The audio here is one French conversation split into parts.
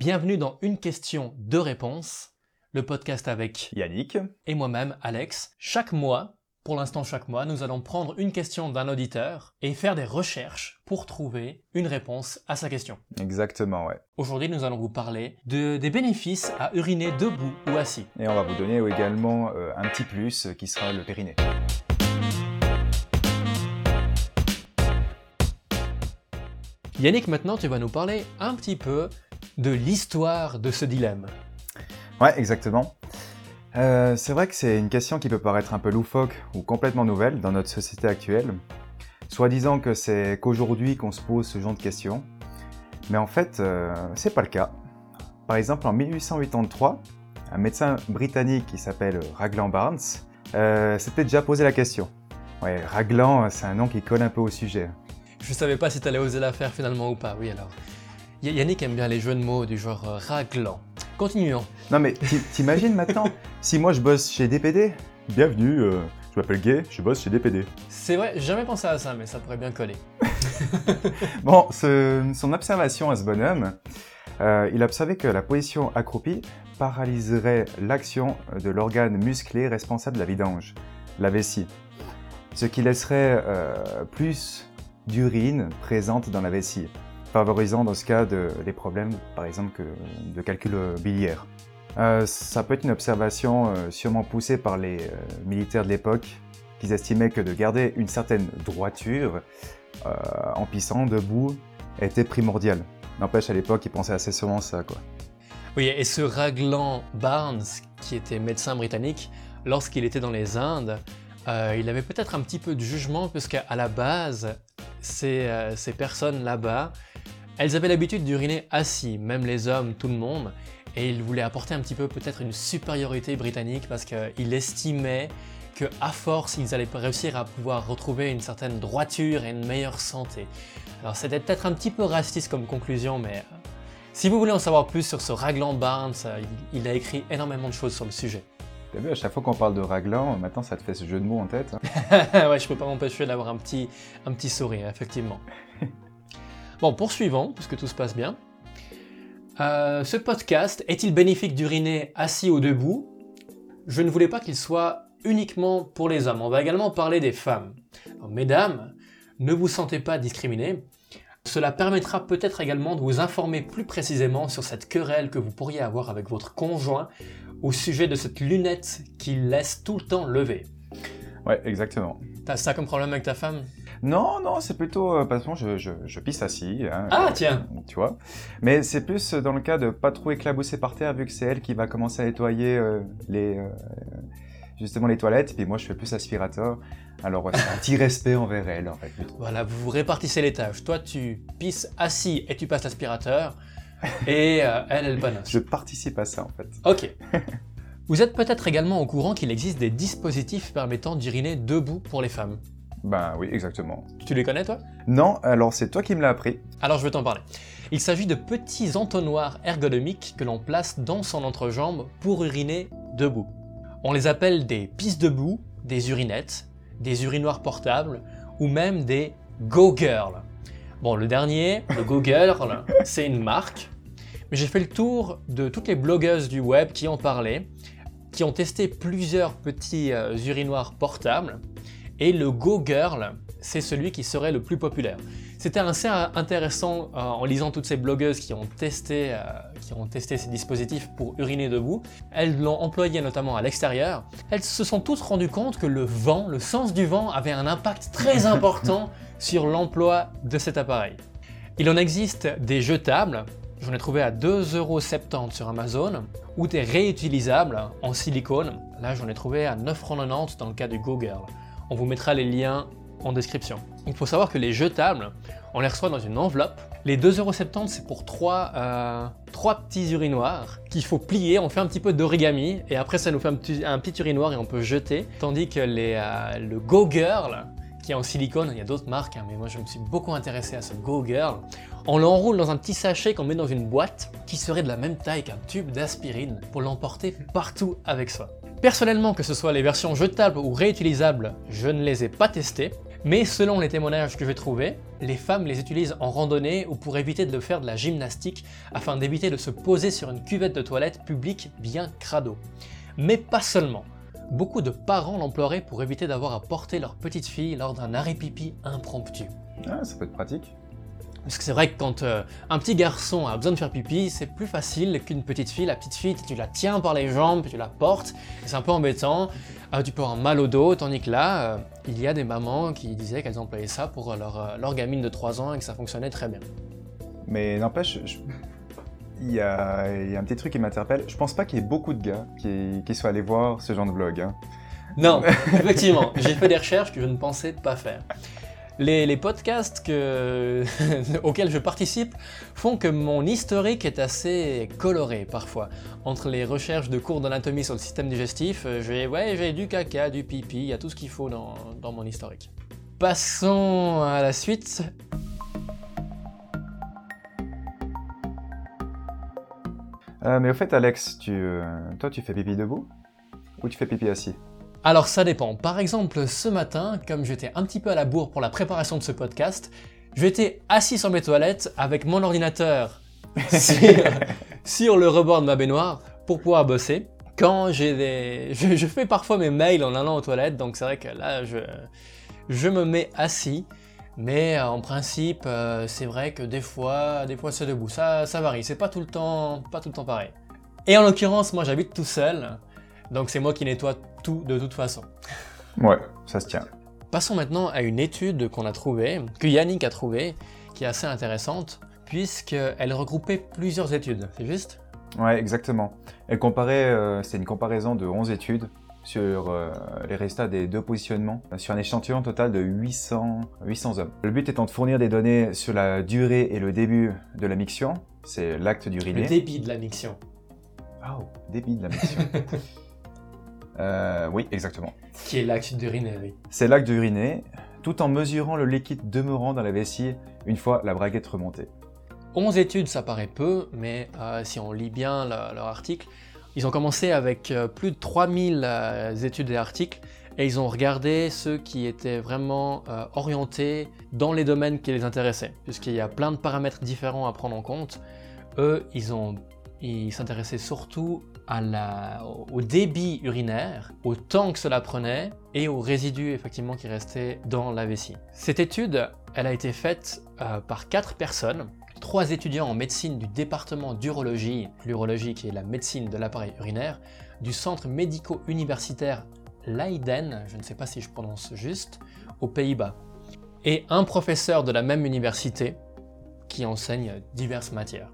Bienvenue dans Une question, deux réponses, le podcast avec Yannick. et moi-même, Alex. Chaque mois, pour l'instant chaque mois, nous allons prendre une question d'un auditeur et faire des recherches pour trouver une réponse à sa question. Exactement, ouais. Aujourd'hui, nous allons vous parler de, des bénéfices à uriner debout ou assis. Et on va vous donner également euh, un petit plus euh, qui sera le périnée. Yannick, maintenant, tu vas nous parler un petit peu de l'histoire de ce dilemme. Ouais, exactement. Euh, c'est vrai que c'est une question qui peut paraître un peu loufoque ou complètement nouvelle dans notre société actuelle. Soit disant que c'est qu'aujourd'hui qu'on se pose ce genre de questions. Mais en fait, euh, c'est pas le cas. Par exemple, en 1883, un médecin britannique qui s'appelle Raglan Barnes euh, s'était déjà posé la question. Ouais, Raglan, c'est un nom qui colle un peu au sujet. Je savais pas si t'allais oser la faire finalement ou pas, oui alors. Y- Yannick aime bien les jeux de mots du genre euh, raglan. Continuons. Non mais ti- t'imagines maintenant, si moi je bosse chez DPD Bienvenue, euh, je m'appelle Gay, je bosse chez DPD. C'est vrai, j'ai jamais pensé à ça, mais ça pourrait bien coller. Bon, ce- son observation à ce bonhomme, euh, il a observé que la position accroupie paralyserait l'action de l'organe musclé responsable de la vidange, la vessie, ce qui laisserait euh, plus d'urine présente dans la vessie, favorisant dans ce cas de, des problèmes, par exemple, que- de calcul euh, biliaire. Euh, ça peut être une observation euh, sûrement poussée par les militaires de l'époque, qui estimaient que de garder une certaine droiture en pissant debout était primordial. N'empêche, à l'époque, ils pensaient assez souvent ça, quoi. Oui, et ce Raglan Barnes, qui était médecin britannique, lorsqu'il était dans les Indes, il avait peut-être un petit peu de jugement, puisqu'à la base, ces, ces personnes là-bas, elles avaient l'habitude d'uriner assis, même les hommes, tout le monde, et il voulait apporter un petit peu peut-être une supériorité britannique, parce qu'il estimait que à force, ils allaient réussir à pouvoir retrouver une certaine droiture et une meilleure santé. Alors c'était peut-être un petit peu raciste comme conclusion, mais euh, si vous voulez en savoir plus sur ce Raglan Barnes, euh, il, il a écrit énormément de choses sur le sujet. T'as vu, à chaque fois qu'on parle de raglan, maintenant ça te fait ce jeu de mots en tête. hein. ouais, je peux pas m'empêcher d'avoir un petit, un petit sourire, effectivement. Bon, poursuivons, puisque tout se passe bien. Euh, ce podcast est-il bénéfique d'uriner assis ou debout? Je ne voulais pas qu'il soit uniquement pour les hommes. On va également parler des femmes. Alors, mesdames, ne vous sentez pas discriminées. Cela permettra peut-être également de vous informer plus précisément sur cette querelle que vous pourriez avoir avec votre conjoint au sujet de cette lunette qu'il laisse tout le temps levée. Ouais, exactement. T'as ça comme problème avec ta femme? Non, non, c'est plutôt euh, parce que moi, je, je, je pisse assis. hein, Ah, euh, tiens. Tu vois. Mais c'est plus dans le cas de pas trop éclabousser par terre, vu que c'est elle qui va commencer à nettoyer euh, les, euh, justement les toilettes, et puis moi je fais plus aspirateur. Alors ouais, c'est un petit respect envers elle, en fait. Voilà, vous vous répartissez les tâches. Toi, tu pisses assis et tu passes l'aspirateur. Et elle, elle bonasse. Je participe à ça, en fait. Ok. Vous êtes peut-être également au courant qu'il existe des dispositifs permettant d'uriner debout pour les femmes. Ben oui, exactement. Tu les connais, toi? Non, alors c'est toi qui me l'as appris. Alors je vais t'en parler. Il s'agit de petits entonnoirs ergonomiques que l'on place dans son entrejambe pour uriner debout. On les appelle des pistes debout, des urinettes, des urinoirs portables ou même des Go Girl. Bon, le dernier, le Go Girl, c'est une marque, mais j'ai fait le tour de toutes les blogueuses du web qui en parlaient, qui ont testé plusieurs petits euh, urinoirs portables, et le Go Girl, c'est celui qui serait le plus populaire. C'était assez intéressant euh, en lisant toutes ces blogueuses qui ont testé, euh, qui ont testé ces dispositifs pour uriner debout. Elles l'ont employé notamment à l'extérieur. Elles se sont toutes rendues compte que le vent, le sens du vent, avait un impact très important sur l'emploi de cet appareil. Il en existe des jetables, j'en ai trouvé à 2,70€ sur Amazon, ou des réutilisables en silicone. Là, j'en ai trouvé à 9,90€ dans le cas du Go Girl. On vous mettra les liens en description. Il faut savoir que les jetables, on les reçoit dans une enveloppe. Les 2,70€, c'est pour trois, euh, trois petits urinoirs qu'il faut plier. On fait un petit peu d'origami et après, ça nous fait un petit, urinoir et on peut jeter. Tandis que euh, le Go Girl, qui est en silicone, il y a d'autres marques, hein, mais moi je me suis beaucoup intéressé à ce Go Girl. On l'enroule dans un petit sachet qu'on met dans une boîte qui serait de la même taille qu'un tube d'aspirine pour l'emporter partout avec soi. Personnellement, que ce soit les versions jetables ou réutilisables, je ne les ai pas testées, Mais selon les témoignages que j'ai trouvés, les femmes les utilisent en randonnée ou pour éviter de faire de la gymnastique afin d'éviter de se poser sur une cuvette de toilette publique bien crado. Mais pas seulement. Beaucoup de parents l'emploieraient pour éviter d'avoir à porter leur petite fille lors d'un arrêt impromptu. Ah, ça peut être pratique. Parce que c'est vrai que quand euh, un petit garçon a besoin de faire pipi, c'est plus facile qu'une petite fille. La petite fille, tu la tiens par les jambes, puis tu la portes, c'est un peu embêtant. Euh, tu peux avoir mal au dos, tandis que là, euh, il y a des mamans qui disaient qu'elles employaient ça pour leur, leur gamine de 3 ans et que ça fonctionnait très bien. Mais n'empêche, je- il y, a, il y a un petit truc qui m'interpelle. Je pense pas qu'il y ait beaucoup de gars qui, qui soient allés voir ce genre de vlog. hein. Non, effectivement, j'ai fait des recherches que je ne pensais pas faire. Les, podcasts que- auxquels je participe font que mon historique est assez coloré parfois. Entre les recherches de cours d'anatomie sur le système digestif, euh, j'ai ouais, du caca, du pipi, il y a tout ce qu'il faut dans, dans mon historique. Passons à la suite. Euh, mais au fait, Alex, tu, euh, toi, tu fais pipi debout ou tu fais pipi assis? Alors ça dépend. Par exemple, ce matin, comme j'étais un petit peu à la bourre pour la préparation de ce podcast, j'étais assis sur mes toilettes avec mon ordinateur sur, sur le rebord de ma baignoire pour pouvoir bosser. Quand j'ai des... Je, fais parfois mes mails en allant aux toilettes, donc c'est vrai que là, je, je me mets assis. Mais euh, en principe, euh, c'est vrai que des fois, des fois c'est debout. Ça, ça varie. C'est pas tout le temps, pas tout le temps pareil. Et en l'occurrence, moi j'habite tout seul, donc c'est moi qui nettoie tout de toute façon. Ouais, ça se tient. Passons maintenant à une étude qu'on a trouvée, que Yannick a trouvée, qui est assez intéressante, puisqu'elle regroupait plusieurs études, c'est juste? Ouais, exactement. Elle comparait, euh, c'est une comparaison de 11 études sur euh, les résultats des deux positionnements sur un échantillon total de 800, 800 hommes. Le but étant de fournir des données sur la durée et le début de la miction, c'est l'acte d'uriner. Le débit de la miction. Oh, débit de la miction. Euh, oui, exactement. Qui est l'acte d'uriner, oui. C'est l'acte d'uriner, tout en mesurant le liquide demeurant dans la vessie une fois la braguette remontée. 11 études, ça paraît peu, mais euh, si on lit bien le- leur article, ils ont commencé avec euh, plus de 3000 euh, études et articles, et ils ont regardé ceux qui étaient vraiment orientés dans les domaines qui les intéressaient, puisqu'il y a plein de paramètres différents à prendre en compte. Eux, ils ont ils s'intéressaient surtout au débit urinaire, au temps que cela prenait et aux résidus effectivement qui restaient dans la vessie. Cette étude, elle a été faite euh, par quatre personnes, trois étudiants en médecine du département d'urologie, l'urologie qui est la médecine de l'appareil urinaire, du centre médico-universitaire Leiden, je ne sais pas si je prononce juste, aux Pays-Bas, et un professeur de la même université qui enseigne diverses matières.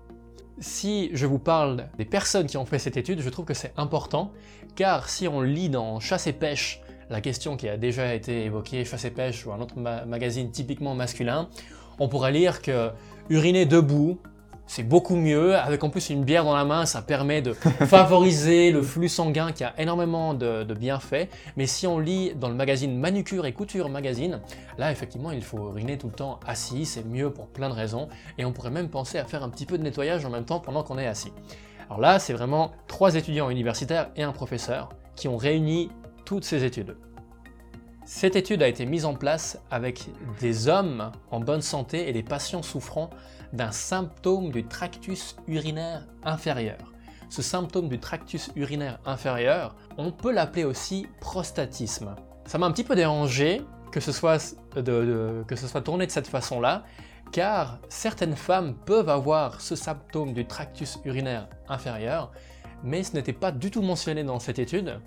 Si je vous parle des personnes qui ont fait cette étude, je trouve que c'est important, car si on lit dans Chasse et Pêche la question qui a déjà été évoquée, Chasse et Pêche ou un autre ma- magazine typiquement masculin, on pourrait lire que uriner debout, c'est beaucoup mieux, avec en plus une bière dans la main, ça permet de favoriser le flux sanguin qui a énormément de, bienfaits, mais si on lit dans le magazine Manucure et Couture Magazine, là effectivement il faut uriner tout le temps assis, c'est mieux pour plein de raisons, et on pourrait même penser à faire un petit peu de nettoyage en même temps pendant qu'on est assis. Alors là, c'est vraiment trois étudiants universitaires et un professeur qui ont réuni toutes ces études. Cette étude a été mise en place avec des hommes en bonne santé et des patients souffrant d'un symptôme du tractus urinaire inférieur. Ce symptôme du tractus urinaire inférieur, on peut l'appeler aussi prostatisme. Ça m'a un petit peu dérangé que ce soit, que ce soit tourné de cette façon-là, car certaines femmes peuvent avoir ce symptôme du tractus urinaire inférieur, mais ce n'était pas du tout mentionné dans cette étude,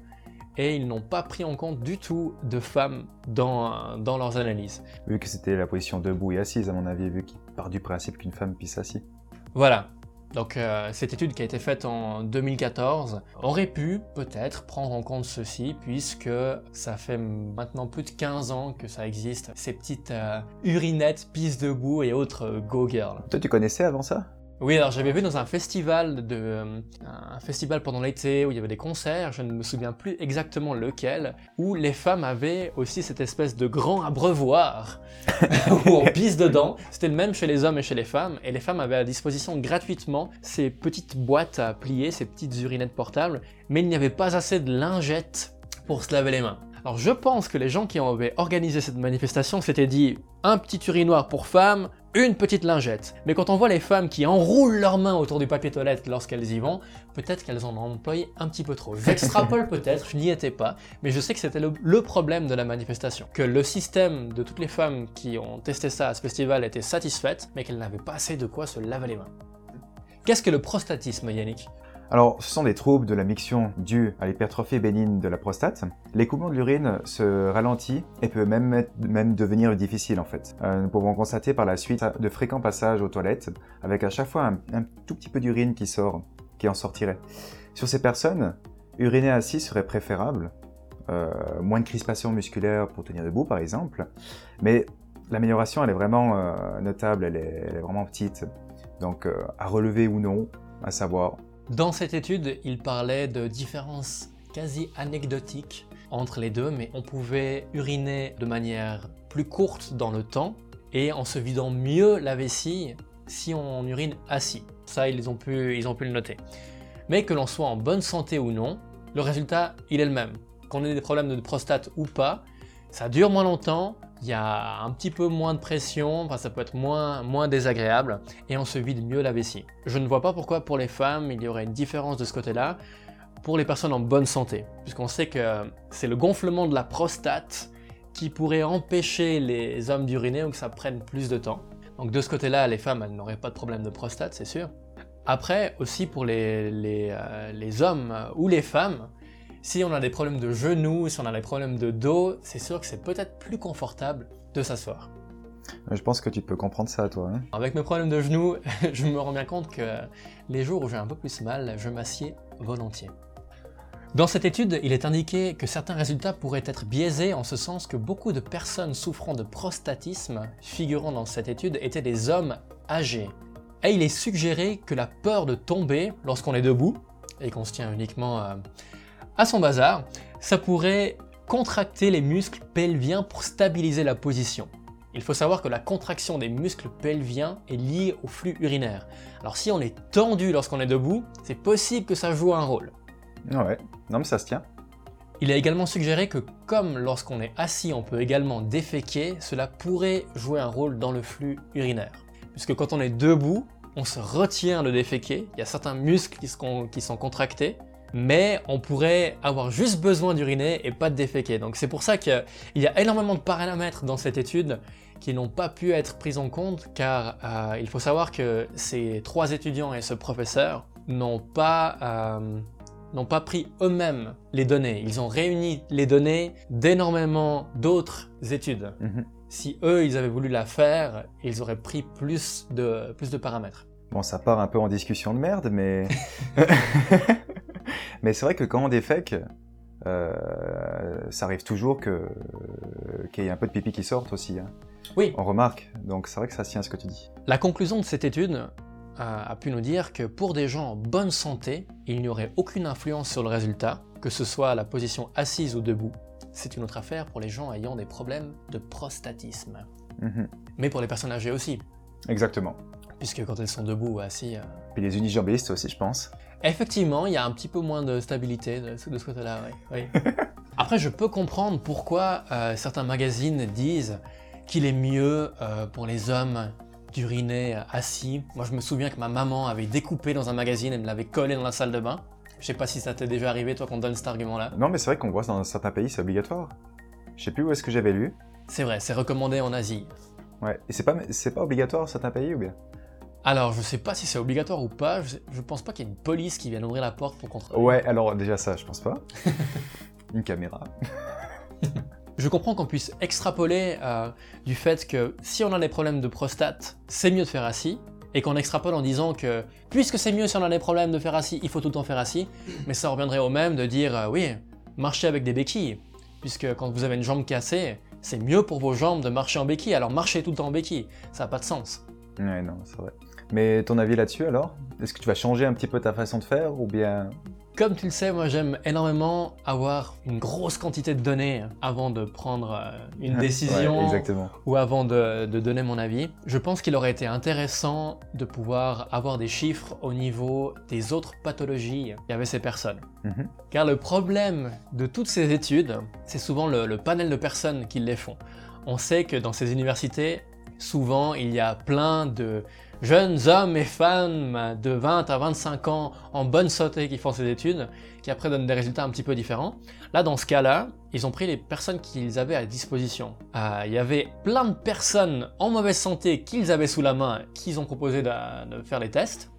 et ils n'ont pas pris en compte du tout de femmes dans, dans leurs analyses. Vu que c'était la position debout et assise, à mon avis, vu qu'il part du principe qu'une femme pisse assis. Voilà. Donc euh, cette étude qui a été faite en 2014 aurait pu peut-être prendre en compte ceci puisque ça fait maintenant plus de 15 ans que ça existe, ces petites euh, urinettes, pisse debout et autres euh, go girls. Toi, tu connaissais avant ça? Oui, alors j'avais vu dans un festival de euh, un festival pendant l'été où il y avait des concerts, je ne me souviens plus exactement lequel, où les femmes avaient aussi cette espèce de grand abreuvoir où on pisse dedans. C'était le même chez les hommes et chez les femmes, et les femmes avaient à disposition gratuitement ces petites boîtes à plier, ces petites urinettes portables, mais il n'y avait pas assez de lingettes pour se laver les mains. Alors je pense que les gens qui avaient organisé cette manifestation s'étaient dit un petit urinoir pour femmes, une petite lingette. Mais quand on voit les femmes qui enroulent leurs mains autour du papier toilette lorsqu'elles y vont, peut-être qu'elles en ont employé un petit peu trop. J'extrapole peut-être, je n'y étais pas, mais je sais que c'était le, le, problème de la manifestation. Que le système de toutes les femmes qui ont testé ça à ce festival était satisfaite, mais qu'elles n'avaient pas assez de quoi se laver les mains. Qu'est-ce que le prostatisme, Yannick? Alors, ce sont des troubles de la miction dus à l'hypertrophie bénigne de la prostate. L'écoulement de l'urine se ralentit et peut même, devenir difficile en fait. Euh, nous pouvons constater par la suite de fréquents passages aux toilettes avec à chaque fois un, tout petit peu d'urine qui sort, qui en sortirait. Sur ces personnes, uriner assis serait préférable, euh, moins de crispation musculaire pour tenir debout par exemple, mais l'amélioration elle est vraiment euh, notable, elle est, vraiment petite. Donc à relever ou non, à savoir dans cette étude, il parlait de différences quasi anecdotiques entre les deux, mais on pouvait uriner de manière plus courte dans le temps et en se vidant mieux la vessie si on urine assis. Ça, ils ont pu, ils ont pu le noter. Mais que l'on soit en bonne santé ou non, le résultat, il est le même. Qu'on ait des problèmes de prostate ou pas, ça dure moins longtemps, il y a un petit peu moins de pression, ça peut être moins, désagréable, et on se vide mieux la vessie. Je ne vois pas pourquoi pour les femmes il y aurait une différence de ce côté-là pour les personnes en bonne santé, puisqu'on sait que c'est le gonflement de la prostate qui pourrait empêcher les hommes d'uriner ou que ça prenne plus de temps. Donc de ce côté-là, les femmes, n'auraient pas de problème de prostate, c'est sûr. Après, aussi pour les, euh, les hommes ou les femmes, si on a des problèmes de genoux, si on a des problèmes de dos, c'est sûr que c'est peut-être plus confortable de s'asseoir. Je pense que tu peux comprendre ça, toi. Hein. Avec mes problèmes de genoux, je me rends bien compte que les jours où j'ai un peu plus mal, je m'assieds volontiers. Dans cette étude, il est indiqué que certains résultats pourraient être biaisés en ce sens que beaucoup de personnes souffrant de prostatisme figurant dans cette étude étaient des hommes âgés. Et il est suggéré que la peur de tomber lorsqu'on est debout, et qu'on se tient uniquement à, son bazar, ça pourrait contracter les muscles pelviens pour stabiliser la position. Il faut savoir que la contraction des muscles pelviens est liée au flux urinaire. Alors si on est tendu lorsqu'on est debout, c'est possible que ça joue un rôle. Ouais, non mais ça se tient. Il a également suggéré que comme lorsqu'on est assis on peut également déféquer, cela pourrait jouer un rôle dans le flux urinaire. Puisque quand on est debout, on se retient de déféquer, il y a certains muscles qui sont, qui sont contractés, mais on pourrait avoir juste besoin d'uriner et pas de déféquer. Donc c'est pour ça qu'il y a énormément de paramètres dans cette étude qui n'ont pas pu être pris en compte car euh, il faut savoir que ces trois étudiants et ce professeur n'ont pas, euh, n'ont pas pris eux-mêmes les données. Ils ont réuni les données d'énormément d'autres études. Mhm. Si eux, ils avaient voulu la faire, ils auraient pris plus de, plus de paramètres. Bon, ça part un peu en discussion de merde, mais... Mais c'est vrai que quand on défèque, euh, ça arrive toujours que qu'il y ait un peu de pipi qui sorte aussi. Hein. Oui. On remarque. Donc c'est vrai que ça tient à ce que tu dis. La conclusion de cette étude a, pu nous dire que pour des gens en bonne santé, il n'y aurait aucune influence sur le résultat, que ce soit la position assise ou debout. C'est une autre affaire pour les gens ayant des problèmes de prostatisme. Mhm. Mais pour les personnes âgées aussi. Exactement. Puisque quand elles sont debout ou assis. Euh... Puis les unijambistes aussi, je pense. Effectivement, il y a un petit peu moins de stabilité de, ce côté-là, oui. Après, je peux comprendre pourquoi euh, certains magazines disent qu'il est mieux euh, pour les hommes d'uriner assis. Moi, je me souviens que ma maman avait découpé dans un magazine et me l'avait collé dans la salle de bain. Je sais pas si ça t'est déjà arrivé, toi, qu'on donne cet argument-là. Non, mais c'est vrai qu'on voit dans certains pays, c'est obligatoire. Je sais plus où est-ce que j'avais lu. C'est vrai, c'est recommandé en Asie. Ouais, et c'est pas, c'est pas obligatoire dans certains pays ou bien? Alors, je sais pas si c'est obligatoire ou pas. Je, pense pas qu'il y ait une police qui vienne ouvrir la porte pour contrôler. Ouais, alors déjà ça, je pense pas. une caméra. je comprends qu'on puisse extrapoler euh, du fait que si on a des problèmes de prostate, c'est mieux de faire assis, et qu'on extrapole en disant que puisque c'est mieux si on a des problèmes de faire assis, il faut tout le temps faire assis, mais ça reviendrait au même de dire euh, oui, marcher avec des béquilles, puisque quand vous avez une jambe cassée, c'est mieux pour vos jambes de marcher en béquille, alors marchez tout le temps en béquille, ça n'a pas de sens. Ouais, non, c'est vrai. Mais ton avis là-dessus alors? Est-ce que tu vas changer un petit peu ta façon de faire ou bien? Comme tu le sais, moi j'aime énormément avoir une grosse quantité de données avant de prendre euh, une décision Ouais, ou avant de, de donner mon avis. Je pense qu'il aurait été intéressant de pouvoir avoir des chiffres au niveau des autres pathologies qu'avaient ces personnes. Mhm. Car le problème de toutes ces études, c'est souvent le, le panel de personnes qui les font. On sait que dans ces universités, souvent il y a plein de jeunes hommes et femmes de 20 à 25 ans en bonne santé qui font ces études, qui après donnent des résultats un petit peu différents. Là, dans ce cas-là, ils ont pris les personnes qu'ils avaient à disposition. Euh, il y avait plein de personnes en mauvaise santé qu'ils avaient sous la main, qu'ils ont proposé de, de faire les tests,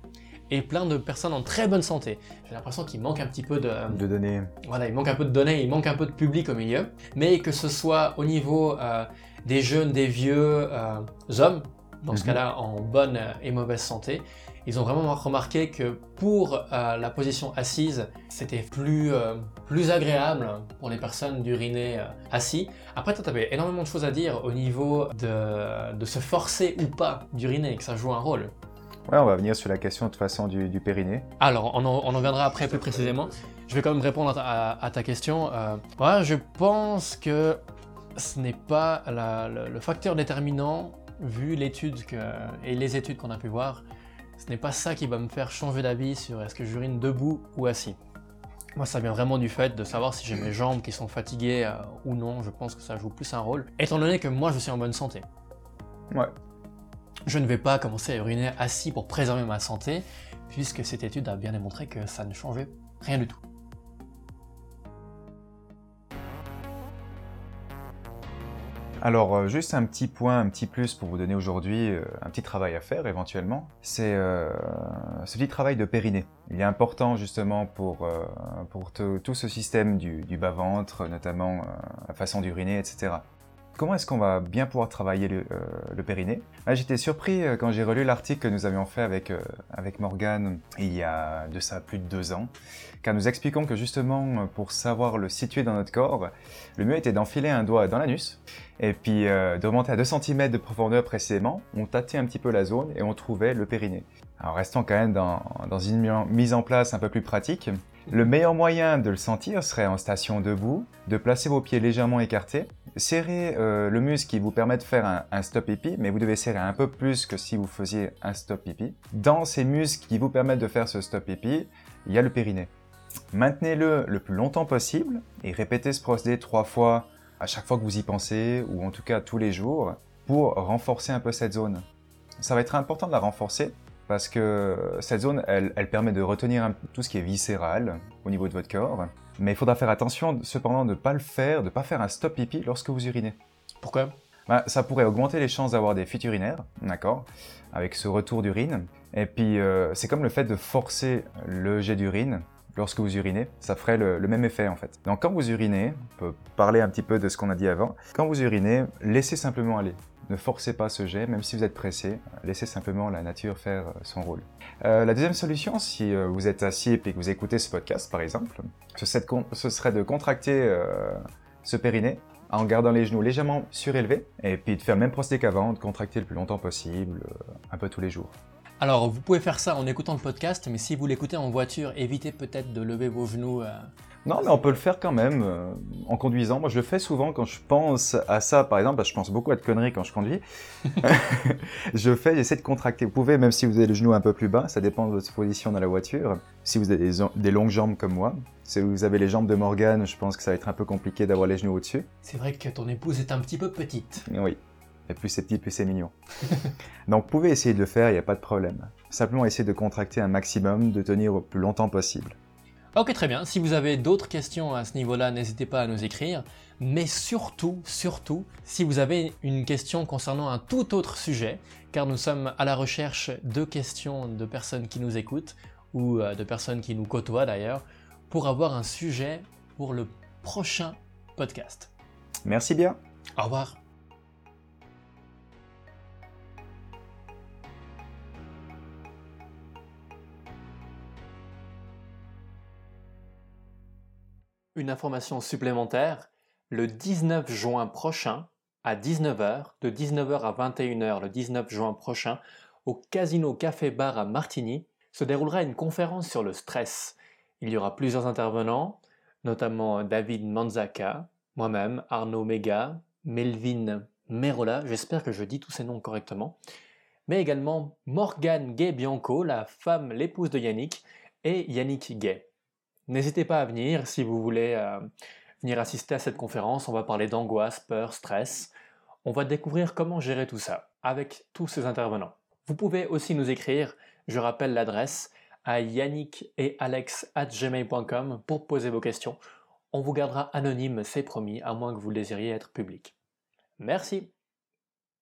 et plein de personnes en très bonne santé. J'ai l'impression qu'il manque un petit peu de, De donner. voilà, il manque un peu de données, il manque un peu de public au milieu, mais que ce soit au niveau euh, des jeunes, des vieux euh, hommes, dans ce Mhm. cas-là en bonne et mauvaise santé, ils ont vraiment remarqué que pour euh, la position assise, c'était plus, euh, plus agréable pour les personnes d'uriner euh, assis. Après, toi, tu avais énormément de choses à dire au niveau de, de se forcer ou pas d'uriner, que ça joue un rôle. Ouais, on va venir sur la question de toute façon du, du périnée. Alors, on en, on en viendra après plus précisément. Je vais quand même répondre à ta, à- à ta question. Ouais, je pense que ce n'est pas la- le, le facteur déterminant, vu l'étude que, et les études qu'on a pu voir, ce n'est pas ça qui va me faire changer d'avis sur est-ce que j'urine debout ou assis. Moi, ça vient vraiment du fait de savoir si j'ai mes jambes qui sont fatiguées euh, ou non. Je pense que ça joue plus un rôle. Étant donné que moi, je suis en bonne santé. Ouais. Je ne vais pas commencer à uriner assis pour préserver ma santé, puisque cette étude a bien démontré que ça ne changeait rien du tout. Alors, euh, juste un petit point, un petit plus pour vous donner aujourd'hui, euh, un petit travail à faire éventuellement, c'est euh, ce petit travail de périnée. Il est important justement pour, tout ce système du, bas-ventre, notamment la façon d'uriner, etc. Comment est-ce qu'on va bien pouvoir travailler le, euh, périnée Ah, J'étais surpris euh, quand j'ai relu l'article que nous avions fait avec, euh, avec Morgane il y a de ça plus de deux ans, car nous expliquons que justement, pour savoir le situer dans notre corps, le mieux était d'enfiler un doigt dans l'anus, et puis de remonter à 2 cm de profondeur précisément, on tâtait un petit peu la zone et on trouvait le périnée. Alors restons quand même dans, une mi- mise en place un peu plus pratique. Le meilleur moyen de le sentir serait en station debout, de placer vos pieds légèrement écartés, serrer euh, le muscle qui vous permet de faire un, un stop pipi, mais vous devez serrer un peu plus que si vous faisiez un stop pipi. Dans ces muscles qui vous permettent de faire ce stop pipi, il y a le périnée. Maintenez-le le plus longtemps possible et répétez ce procédé trois fois à chaque fois que vous y pensez, ou en tout cas tous les jours, pour renforcer un peu cette zone. Ça va être important de la renforcer parce que cette zone, elle, elle permet de retenir tout ce qui est viscéral au niveau de votre corps. Mais il faudra faire attention cependant de ne pas le faire, de ne pas faire un stop pipi lorsque vous urinez. Pourquoi? Bah, ça pourrait augmenter les chances d'avoir des fuites urinaires, d'accord, avec ce retour d'urine. Et puis, euh, c'est comme le fait de forcer le jet d'urine lorsque vous urinez, ça ferait le, le même effet en fait. Donc quand vous urinez, on peut parler un petit peu de ce qu'on a dit avant, quand vous urinez, laissez simplement aller. Ne forcez pas ce jet, même si vous êtes pressé, laissez simplement la nature faire euh, son rôle. Euh, la deuxième solution, si euh, vous êtes assis et que vous écoutez ce podcast par exemple, ce serait de, contracter ce périnée en gardant les genoux légèrement surélevés, et puis de faire même procédé qu'avant, de contracter le plus longtemps possible, un peu tous les jours. Alors, vous pouvez faire ça en écoutant le podcast, mais si vous l'écoutez en voiture, évitez peut-être de lever vos genoux. Non, mais on peut le faire quand même euh, en conduisant. Moi, je le fais souvent quand je pense à ça, par exemple, je pense beaucoup à de conneries quand je conduis. je fais, j'essaie de contracter. Vous pouvez, même si vous avez le genou un peu plus bas, ça dépend de votre position dans la voiture. Si vous avez des, des longues jambes comme moi, si vous avez les jambes de Morgane, je pense que ça va être un peu compliqué d'avoir les genoux au-dessus. C'est vrai que ton épouse est un petit peu petite. Oui. Et plus c'est petit, plus c'est mignon. Donc, vous pouvez essayer de le faire, il n'y a pas de problème. Simplement essayer de contracter un maximum, de tenir au plus longtemps possible. Ok, très bien. Si vous avez d'autres questions à ce niveau-là, n'hésitez pas à nous écrire. Mais surtout, surtout, si vous avez une question concernant un tout autre sujet, car nous sommes à la recherche de questions de personnes qui nous écoutent, ou euh, de personnes qui nous côtoient d'ailleurs, pour avoir un sujet pour le prochain podcast. Merci bien. Au revoir. Une information supplémentaire, le 19 juin prochain, à 19h, de 19h à 21h le 19 juin prochain, au Casino Café Bar à Martigny, se déroulera une conférence sur le stress. Il y aura plusieurs intervenants, notamment David Manzaka, moi-même, Arnaud Mega, Melvin Merola, j'espère que je dis tous ces noms correctement, mais également Morgane Gay-Bianco, la femme, l'épouse de Yannick, et Yannick Gay. N'hésitez pas à venir si vous voulez euh, venir assister à cette conférence. On va parler d'angoisse, peur, stress. On va découvrir comment gérer tout ça avec tous ces intervenants. Vous pouvez aussi nous écrire, je rappelle l'adresse, à yannick et alex gmail.com pour poser vos questions. On vous gardera anonyme, c'est promis, à moins que vous désiriez être public. Merci